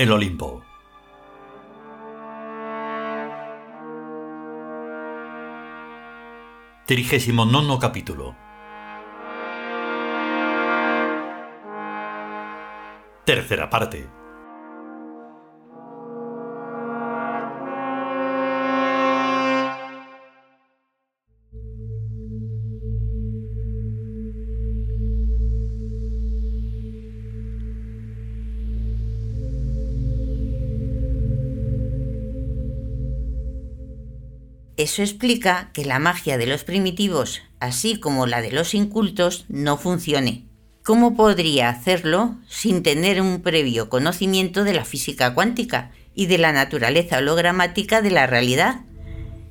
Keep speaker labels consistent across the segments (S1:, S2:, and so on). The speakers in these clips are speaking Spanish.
S1: el Olimpo. Trigésimo nono capítulo. Tercera parte.
S2: Eso explica que la magia de los primitivos, así como la de los incultos, no funcione. ¿Cómo podría hacerlo sin tener un previo conocimiento de la física cuántica y de la naturaleza hologramática de la realidad?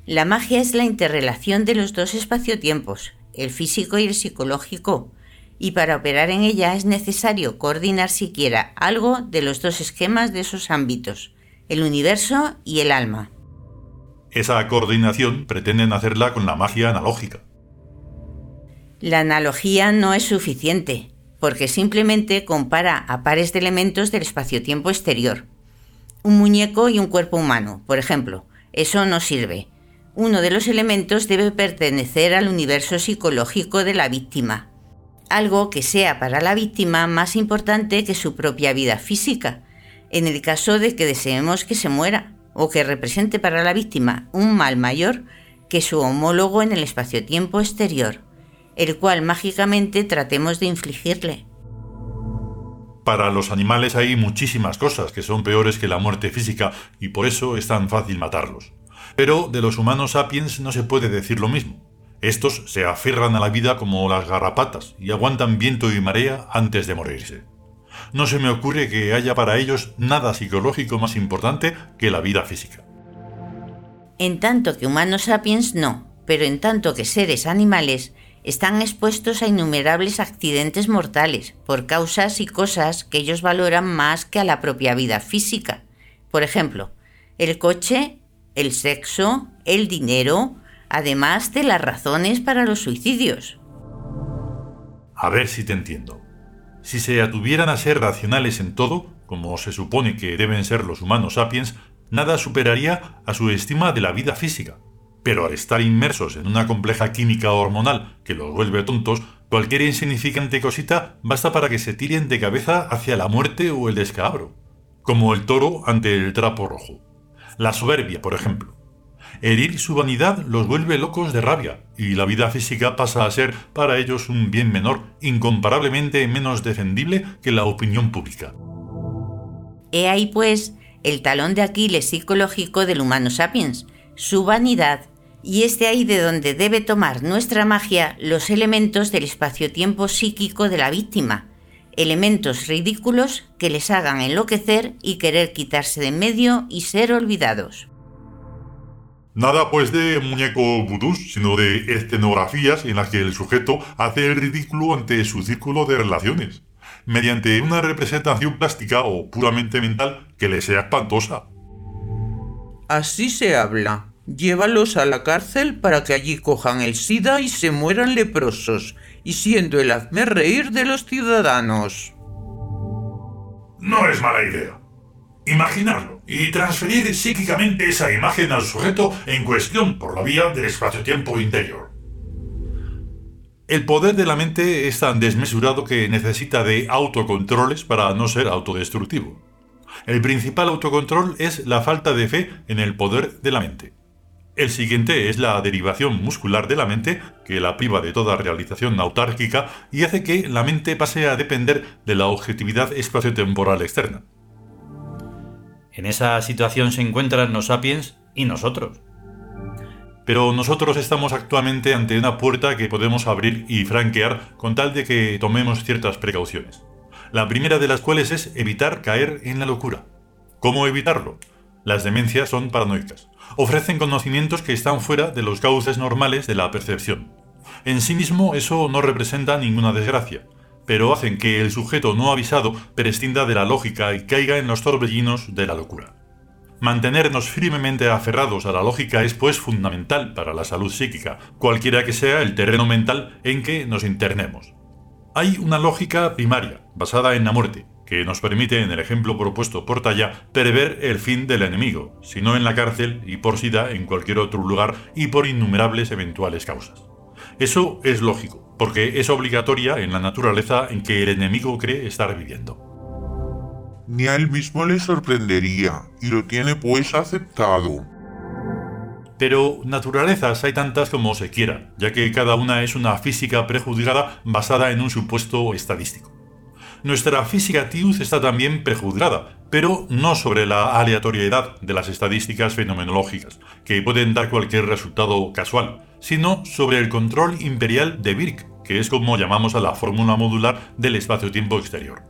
S2: La magia es la interrelación de los dos espacio-tiempos, el físico y el psicológico, y para operar en ella es necesario coordinar siquiera algo de los dos esquemas de esos ámbitos, el universo y el alma.
S3: Esa coordinación pretenden hacerla con la magia analógica.
S2: La analogía no es suficiente, porque simplemente compara a pares de elementos del espacio-tiempo exterior. Un muñeco y un cuerpo humano, por ejemplo. Eso no sirve. Uno de los elementos debe pertenecer al universo psicológico de la víctima, algo que sea para la víctima más importante que su propia vida física, en el caso de que deseemos que se muera o que represente para la víctima un mal mayor que su homólogo en el espacio-tiempo exterior, el cual mágicamente tratemos de infligirle.
S3: Para los animales hay muchísimas cosas que son peores que la muerte física y por eso es tan fácil matarlos. Pero de los humanos sapiens no se puede decir lo mismo. Estos se aferran a la vida como las garrapatas y aguantan viento y marea antes de morirse no se me ocurre que haya para ellos nada psicológico más importante que la vida física.
S2: En tanto que humanos sapiens no, pero en tanto que seres animales están expuestos a innumerables accidentes mortales por causas y cosas que ellos valoran más que a la propia vida física. Por ejemplo, el coche, el sexo, el dinero, además de las razones para los suicidios.
S3: A ver si te entiendo. Si se atuvieran a ser racionales en todo, como se supone que deben ser los humanos sapiens, nada superaría a su estima de la vida física. Pero al estar inmersos en una compleja química hormonal que los vuelve tontos, cualquier insignificante cosita basta para que se tiren de cabeza hacia la muerte o el descabro, como el toro ante el trapo rojo. La soberbia, por ejemplo. Herir su vanidad los vuelve locos de rabia, y la vida física pasa a ser para ellos un bien menor, incomparablemente menos defendible que la opinión pública.
S2: He ahí, pues, el talón de Aquiles psicológico del humano sapiens, su vanidad, y es de ahí de donde debe tomar nuestra magia los elementos del espacio-tiempo psíquico de la víctima, elementos ridículos que les hagan enloquecer y querer quitarse de en medio y ser olvidados.
S3: Nada pues de muñeco vudús, sino de escenografías en las que el sujeto hace el ridículo ante su círculo de relaciones, mediante una representación plástica o puramente mental que le sea espantosa.
S4: Así se habla. Llévalos a la cárcel para que allí cojan el SIDA y se mueran leprosos, y siendo el hazme reír de los ciudadanos.
S3: No es mala idea. Imaginarlo y transferir psíquicamente esa imagen al sujeto en cuestión por la vía del espacio-tiempo interior. El poder de la mente es tan desmesurado que necesita de autocontroles para no ser autodestructivo. El principal autocontrol es la falta de fe en el poder de la mente. El siguiente es la derivación muscular de la mente, que la priva de toda realización autárquica y hace que la mente pase a depender de la objetividad espaciotemporal externa.
S1: En esa situación se encuentran los sapiens y nosotros.
S3: Pero nosotros estamos actualmente ante una puerta que podemos abrir y franquear con tal de que tomemos ciertas precauciones. La primera de las cuales es evitar caer en la locura. ¿Cómo evitarlo? Las demencias son paranoicas. Ofrecen conocimientos que están fuera de los cauces normales de la percepción. En sí mismo eso no representa ninguna desgracia, pero hacen que el sujeto no avisado prescinda de la lógica y caiga en los torbellinos de la locura. Mantenernos firmemente aferrados a la lógica es pues fundamental para la salud psíquica, cualquiera que sea el terreno mental en que nos internemos. Hay una lógica primaria, basada en la muerte, que nos permite, en el ejemplo propuesto por Talla, prever el fin del enemigo, si no en la cárcel y por SIDA en cualquier otro lugar y por innumerables eventuales causas. Eso es lógico, porque es obligatoria en la naturaleza en que el enemigo cree estar viviendo.
S5: Ni a él mismo le sorprendería, y lo tiene pues aceptado.
S3: Pero naturalezas hay tantas como se quiera, ya que cada una es una física prejuzgada basada en un supuesto estadístico. Nuestra física TIUZ está también prejuzgada, pero no sobre la aleatoriedad de las estadísticas fenomenológicas, que pueden dar cualquier resultado casual, sino sobre el control imperial de Birk, que es como llamamos a la fórmula modular del espacio-tiempo exterior.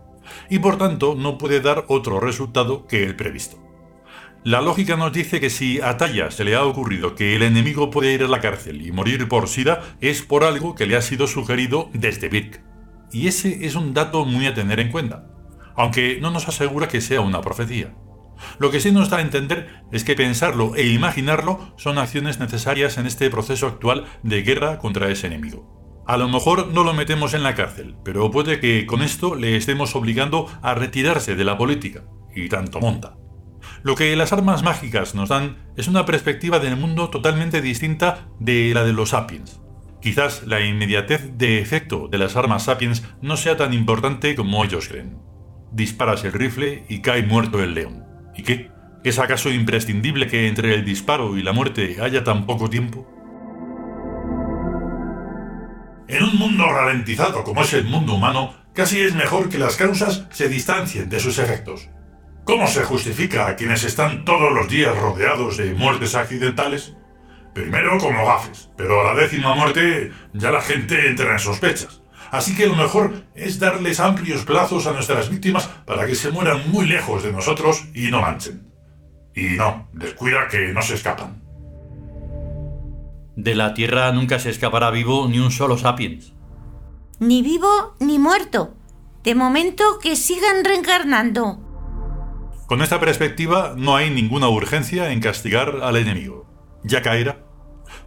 S3: Y por tanto no puede dar otro resultado que el previsto. La lógica nos dice que si a Talla se le ha ocurrido que el enemigo puede ir a la cárcel y morir por SIDA, es por algo que le ha sido sugerido desde Birk. Y ese es un dato muy a tener en cuenta, aunque no nos asegura que sea una profecía. Lo que sí nos da a entender es que pensarlo e imaginarlo son acciones necesarias en este proceso actual de guerra contra ese enemigo. A lo mejor no lo metemos en la cárcel, pero puede que con esto le estemos obligando a retirarse de la política, y tanto monta. Lo que las armas mágicas nos dan es una perspectiva del mundo totalmente distinta de la de los sapiens. Quizás la inmediatez de efecto de las armas sapiens no sea tan importante como ellos creen. Disparas el rifle y cae muerto el león. ¿Y qué? ¿Es acaso imprescindible que entre el disparo y la muerte haya tan poco tiempo?
S6: En un mundo ralentizado como es el mundo humano, casi es mejor que las causas se distancien de sus efectos. ¿Cómo se justifica a quienes están todos los días rodeados de muertes accidentales? Primero como gafes, pero a la décima muerte ya la gente entra en sospechas. Así que lo mejor es darles amplios plazos a nuestras víctimas para que se mueran muy lejos de nosotros y no manchen. Y no, descuida que no se escapan.
S1: De la Tierra nunca se escapará vivo ni un solo sapiens.
S2: Ni vivo ni muerto. De momento que sigan reencarnando.
S3: Con esta perspectiva no hay ninguna urgencia en castigar al enemigo. Ya caerá.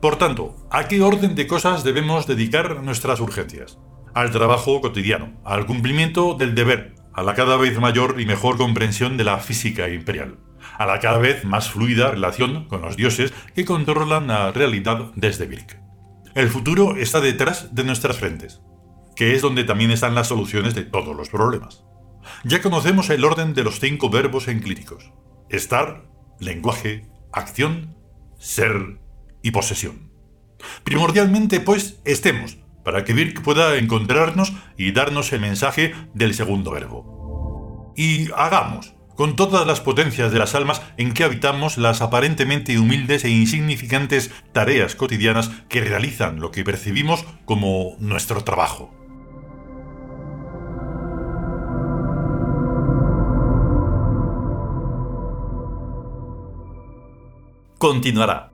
S3: Por tanto, ¿a qué orden de cosas debemos dedicar nuestras urgencias? Al trabajo cotidiano, al cumplimiento del deber, a la cada vez mayor y mejor comprensión de la física imperial, a la cada vez más fluida relación con los dioses que controlan la realidad desde Birk. El futuro está detrás de nuestras frentes, que es donde también están las soluciones de todos los problemas. Ya conocemos el orden de los cinco verbos enclíticos. Estar, lenguaje, acción, ser y posesión. Primordialmente, pues, estemos, para que Birk pueda encontrarnos y darnos el mensaje del segundo verbo. Y hagamos, con todas las potencias de las almas en que habitamos las aparentemente humildes e insignificantes tareas cotidianas que realizan lo que percibimos como nuestro trabajo.
S1: continuará.